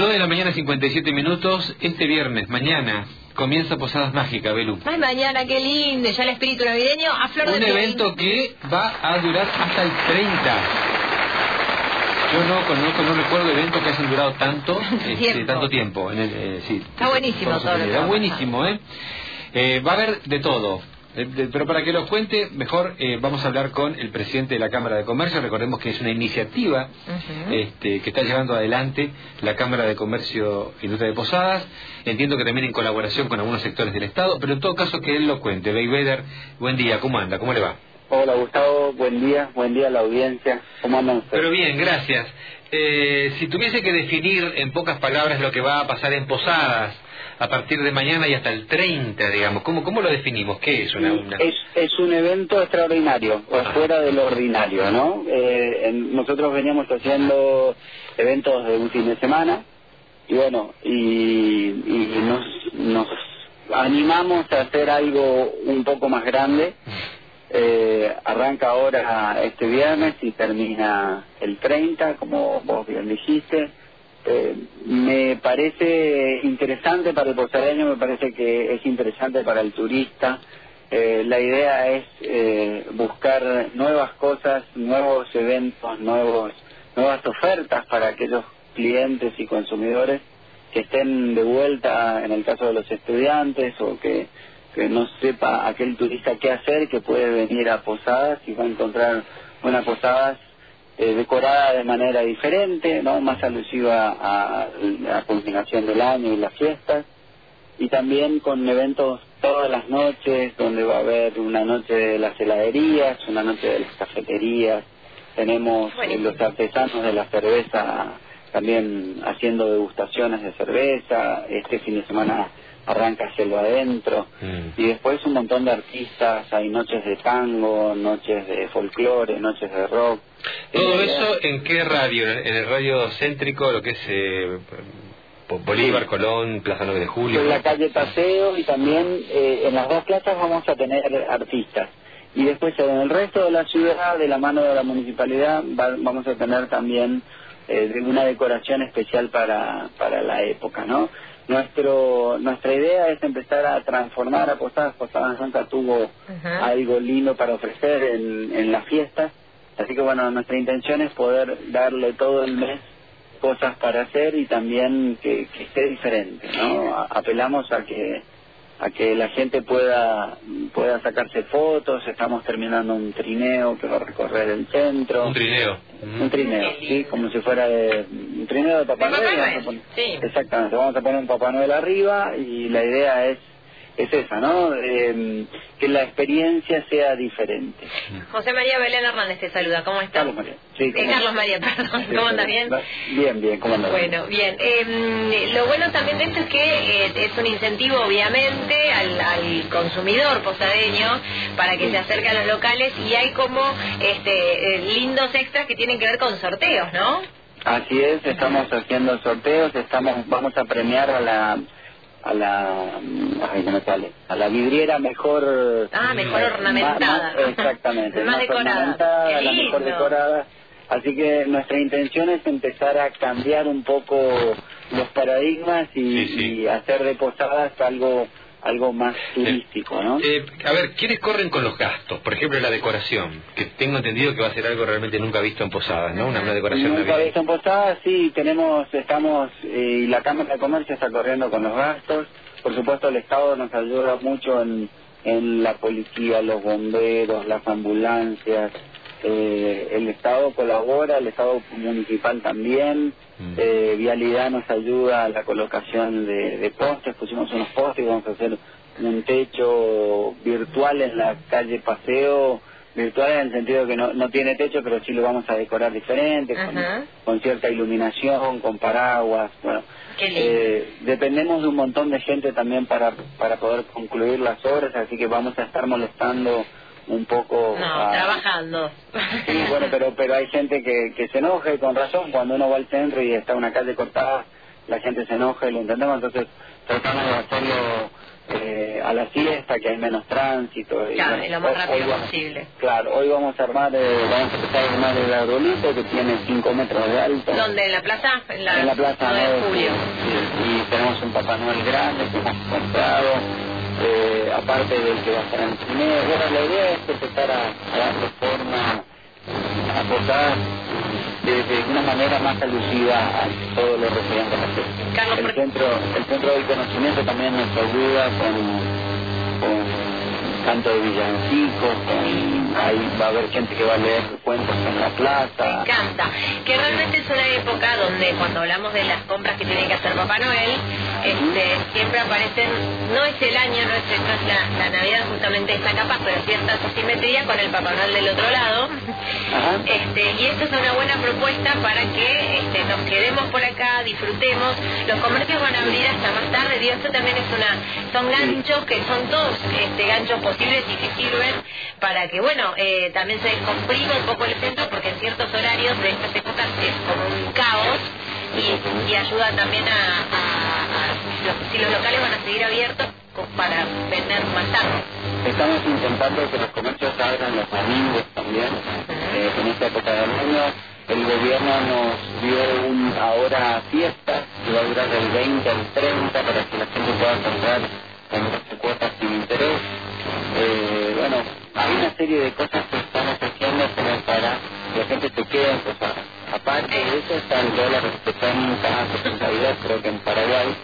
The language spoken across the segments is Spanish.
9 de la mañana, 57 minutos. Este viernes, mañana, comienza Posadas Mágicas, Belú. Ay, mañana, qué lindo, ya el espíritu navideño a flor de Un evento que va a durar hasta el 30. Yo no conozco, no recuerdo eventos que hayan durado tanto, este, Tiempo. tanto tiempo. En el, eh, sí, Está buenísimo todo Está buenísimo, ¿eh? Eh, Va a haber de todo. Eh, Pero para que lo cuente, mejor eh, vamos a hablar con el presidente de la Cámara de Comercio. Recordemos que es una iniciativa este, que está llevando adelante la Cámara de Comercio e Industria de Posadas. Entiendo que también en colaboración con algunos sectores del Estado, pero en todo caso que él lo cuente. Beigbeder, buen día, ¿cómo anda? ¿Cómo le va? Hola Gustavo, buen día, buen día a la audiencia. ¿Cómo andan ustedes? Pero bien, gracias. Eh, si tuviese que definir en pocas palabras lo que va a pasar en Posadas a partir de mañana y hasta el 30, digamos, ¿cómo, cómo lo definimos? ¿Qué es una...? una... Es, es un evento extraordinario, o Ajá. fuera de lo ordinario, ¿no? Eh, en- nosotros veníamos haciendo eventos de un fin de semana y bueno, y, y nos, nos animamos a hacer algo un poco más grande. Eh, arranca ahora este viernes y termina el 30, como vos bien dijiste. Eh, me parece interesante para el posadeño, me parece que es interesante para el turista. Eh, la idea es eh, buscar nuevas cosas, nuevos eventos, nuevos, nuevas ofertas para aquellos clientes y consumidores que estén de vuelta en el caso de los estudiantes o que, que no sepa aquel turista qué hacer, que puede venir a Posadas y va a encontrar una Posadas eh, decorada de manera diferente, no más alusiva a la culminación del año y las fiestas. Y también con eventos todas las noches donde va a haber una noche de las heladerías, una noche de las cafeterías, tenemos eh, los artesanos de la cerveza también haciendo degustaciones de cerveza, este fin de semana arranca Cielo Adentro Mm. y después un montón de artistas, hay noches de tango, noches de folclore, noches de rock. ¿Todo Eh, eso en qué radio? ¿En el radio céntrico, lo que es eh, Bo- Bolívar, Colón, Plaza 9 de Julio? en la calle Paseo y también eh, en las dos plazas vamos a tener artistas. Y después en el resto de la ciudad, de la mano de la municipalidad, va- vamos a tener también eh, una decoración especial para, para la época, ¿no? Nuestro, nuestra idea es empezar a transformar a Posadas. Posadas nunca tuvo Ajá. algo lindo para ofrecer en, en las fiestas. Así que bueno, nuestra intención es poder darle todo el mes cosas para hacer y también que, que esté diferente, ¿no? Apelamos a que a que la gente pueda pueda sacarse fotos, estamos terminando un trineo que va a recorrer el centro. Un trineo. Mm. Un trineo, sí, como si fuera de un trineo de Papá De Papá Noel. Sí. Exactamente, vamos a poner un Papá Noel arriba y la idea es es esa, ¿no? Eh, que la experiencia sea diferente. José María Belén Hernández te saluda, ¿cómo estás? Carlos María. Sí, Eh, ¿cómo- Carlos María, perdón, Sí, ¿cómo sí, bien? Bien, bien, ¿cómo andas? Bueno, bien. Eh, lo bueno también de esto es que eh, es un incentivo, obviamente, al, al consumidor posadeño para que se acerque a los locales y hay como este, eh, lindos extras que tienen que ver con sorteos, ¿no? Así es, estamos haciendo sorteos, estamos vamos a premiar a la a la ay, no me sale, a la vidriera mejor Ah, mejor más- ornamentada. más- exactamente, Más decorada. ornamentada, la mejor decorada. Así que nuestra intención es empezar a cambiar un poco los paradigmas y, Sí, sí. y hacer de posadas algo algo más turístico, ¿no? Eh, a ver, ¿quiénes corren con los gastos? Por ejemplo, la decoración, que tengo entendido que va a ser algo realmente nunca visto en Posadas, ¿no? Una, una decoración Nunca navideña. visto en Posadas, sí, tenemos, estamos, eh, y la Cámara de Comercio está corriendo con los gastos. Por supuesto, el Estado nos ayuda mucho en, en la policía, los bomberos, las ambulancias. Eh, el Estado colabora, el Estado municipal también. Mm. Eh, Vialidad nos ayuda a la colocación de, de postes, pusimos unos postes y vamos a hacer un techo virtual en la calle Paseo, virtual en el sentido que no, no tiene techo, pero sí lo vamos a decorar diferente, con, con cierta iluminación, con paraguas, bueno. Eh, dependemos de un montón de gente también para, para poder concluir las obras, así que vamos a estar molestando un poco No, a- trabajando. Sí, bueno, pero pero hay gente que, que se enoja y con razón cuando uno va al centro y está una calle cortada la gente se enoja y lo entendemos, entonces tratamos de hacerlo eh, a la siesta, que hay menos tránsito. Y, claro, lo más rápido posible. Claro, hoy vamos a armar, eh, vamos a empezar a armar el arbolito que tiene 5 metros de alto. ¿Dónde? ¿En la plaza? En la, plaza 9 de julio. y tenemos un Papá Noel grande que hemos comprado, eh, aparte del que va a estar en el Bueno, la idea es empezar a, a darle forma a posar de, una manera más alusiva a todo lo referente a la el centro, el centro del conocimiento también nos ayuda con, con canto de villancicos, ahí va a haber gente que va a leer cuentos en la plaza. Me encanta, que realmente es una época donde cuando hablamos de las compras que tiene que hacer Papá Noel, este, siempre aparecen, no es el año, no es, la, Navidad justamente está capaz, pero cierta simetría con el Papá Noel del otro lado. Este, y esto es una buena propuesta para que este, nos quedemos por acá, disfrutemos. Los comercios van a abrir hasta más tarde, y esto también es una, son ganchos que son todos este, ganchos posibles y que sirven para que, bueno, eh, también se comprima un poco el centro porque en ciertos horarios de estas épocas es como un caos y, ayuda también a, si los locales van a seguir abiertos para vender más tarde. Estamos intentando que los comercios abran los domingos también, eh, en esta época del año. El gobierno nos dio un ahora fiesta que va a durar del 20 al 30 para que la gente pueda comprar en cuotas sin interés. Eh, bueno, hay una serie de cosas que estamos haciendo para que la gente se quede en cosas. Aparte de eso está el dólar que está en cada 60 creo que en Paraguay,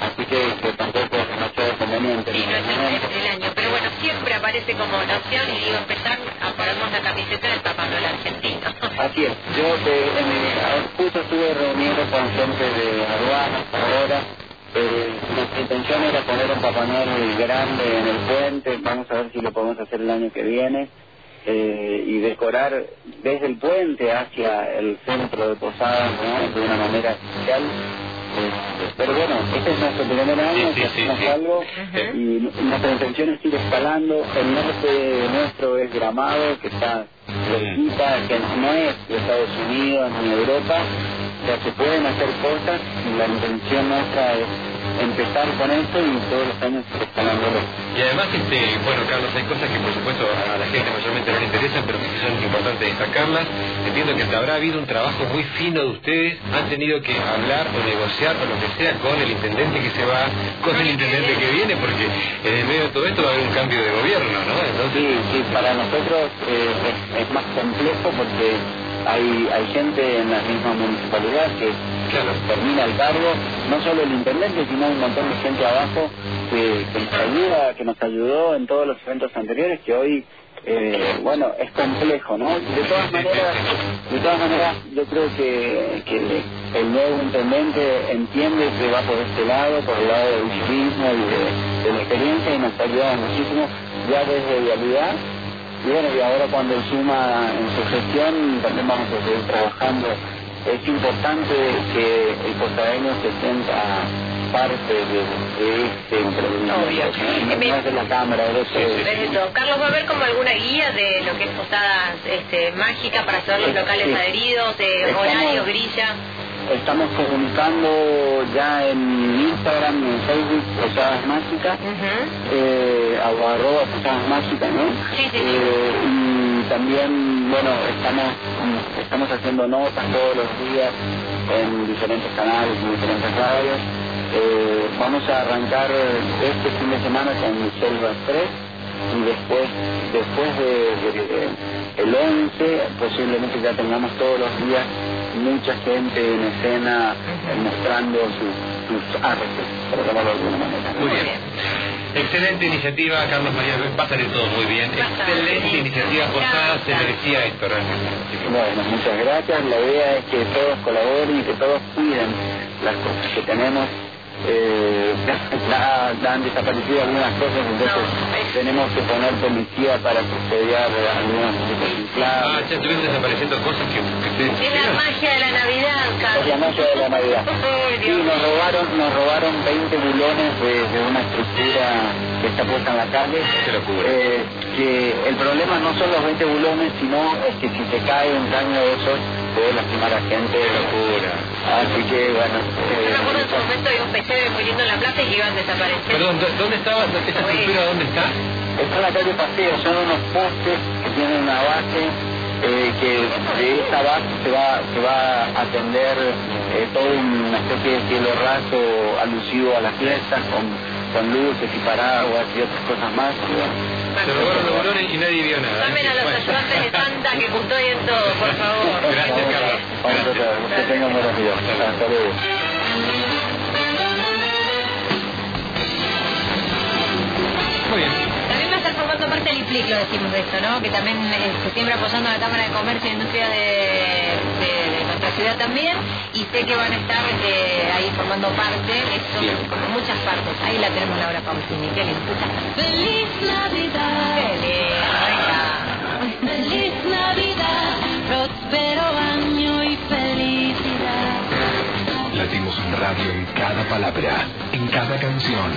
así que, que tampoco es demasiado conveniente. Sí, no es el, año, pero bueno, siempre aparece como una opción y digo, empezar a ponernos la camiseta del Papá Noel argentino. Así es, yo en, justo estuve reuniendo con gente de aduanas ahora, eh, nuestra intención era poner un Papá Noel grande en el puente, vamos a ver si lo podemos hacer el año que viene, eh, y decorar desde el puente hacia el centro de Posadas de una manera especial. Eh, pero bueno, este es nuestro primer año, que hacemos algo y nuestra intención es ir escalando. El norte nuestro es Gramado, que está cerquita, que no es de Estados Unidos ni Europa, o sea, se pueden hacer cosas y la intención nuestra es empezar con esto y todos los años escalándolo. Y además, este, bueno, Carlos, hay cosas que por supuesto a la gente mayormente no le interesan, pero que son importantes destacarlas. Entiendo que habrá habido un trabajo muy fino de ustedes, han tenido que hablar o negociar o lo que sea con el intendente que se va, con el intendente que viene, porque en el medio de todo esto va a haber un cambio de gobierno, ¿no? Sí, sí, para nosotros eh, es más complejo porque hay, hay gente en la misma municipalidad que termina el cargo, no solo el intendente, sino un montón de gente abajo que, nos ayuda, que nos ayudó en todos los eventos anteriores, que hoy, eh, bueno, es complejo, ¿no? De todas maneras, de todas maneras, yo creo que, que el nuevo intendente entiende que va por este lado, por el lado del turismo y de, de la experiencia, y nos ayuda muchísimo ya desde realidad y bueno, y ahora cuando suma en su gestión también vamos a seguir trabajando. Es importante que el costadeño se sienta parte de, este emprendimiento. De la Cámara, de Carlos, ¿va a haber como alguna guía de lo que es Posadas este, Mágica para hacer los locales adheridos, de horario, grilla? Estamos comunicando ya en Instagram y en Facebook Posadas Mágicas, eh, arroba Posadas Mágicas, ¿no? Eh, y también, bueno, estamos, estamos haciendo notas todos los días en diferentes canales, en diferentes radios. Eh, vamos a arrancar este fin de semana con Selva 3 y después, después de, el 11 posiblemente ya tengamos todos los días mucha gente en escena mostrando sus, sus artes, por llamarlo de alguna manera. Muy bien. Excelente iniciativa, Carlos María, va a salir todo muy bien. Excelente iniciativa, Posada se merecía esto Bueno, muchas gracias. La idea es que todos colaboren y que todos cuiden las cosas que tenemos eh, han desaparecido algunas cosas, entonces tenemos que poner policía para custodiar algunas cosas. Ah, ya estuvieron desapareciendo cosas que, que Es la magia de la Navidad, Es la magia de la Navidad. sí, nos robaron, nos robaron 20 bulones de, una estructura que está puesta en la calle. Eh, que el problema no son los 20 bulones, sino es que si se cae un caño de esos puede lastimar a gente. locura. Así que bueno. Eh, pesebre poniendo en la plaza y que iban a desaparecer. Perdón, ¿dó- ¿dónde estaba esa estructura? ¿Dónde está? Está en la calle Paseo, son unos postes que tienen una base, eh, que de esa base se va, se va a atender eh, toda una especie de cielo raso alusivo a las fiestas, con, con luces y paraguas y otras cosas más. Se robaron los bolones y nadie vio nada. Llamen a los ayudantes de Santa que custodien todo, por favor. Gracias. Vamos a tratar. Que tengan buenos días. Hasta luego. Muy bien. También va a estar formando parte del IPLIC, lo decimos de esto, ¿no? Que también este, siempre apoyando a la Cámara de Comercio e Industria de, de- de nuestra ciudad también. Y sé que van a estar eh, ahí formando parte, esto, muchas partes. Ahí la tenemos Laura Pausini, qué lindo. Feliz Navidad, Qué en cada palabra, en cada canción.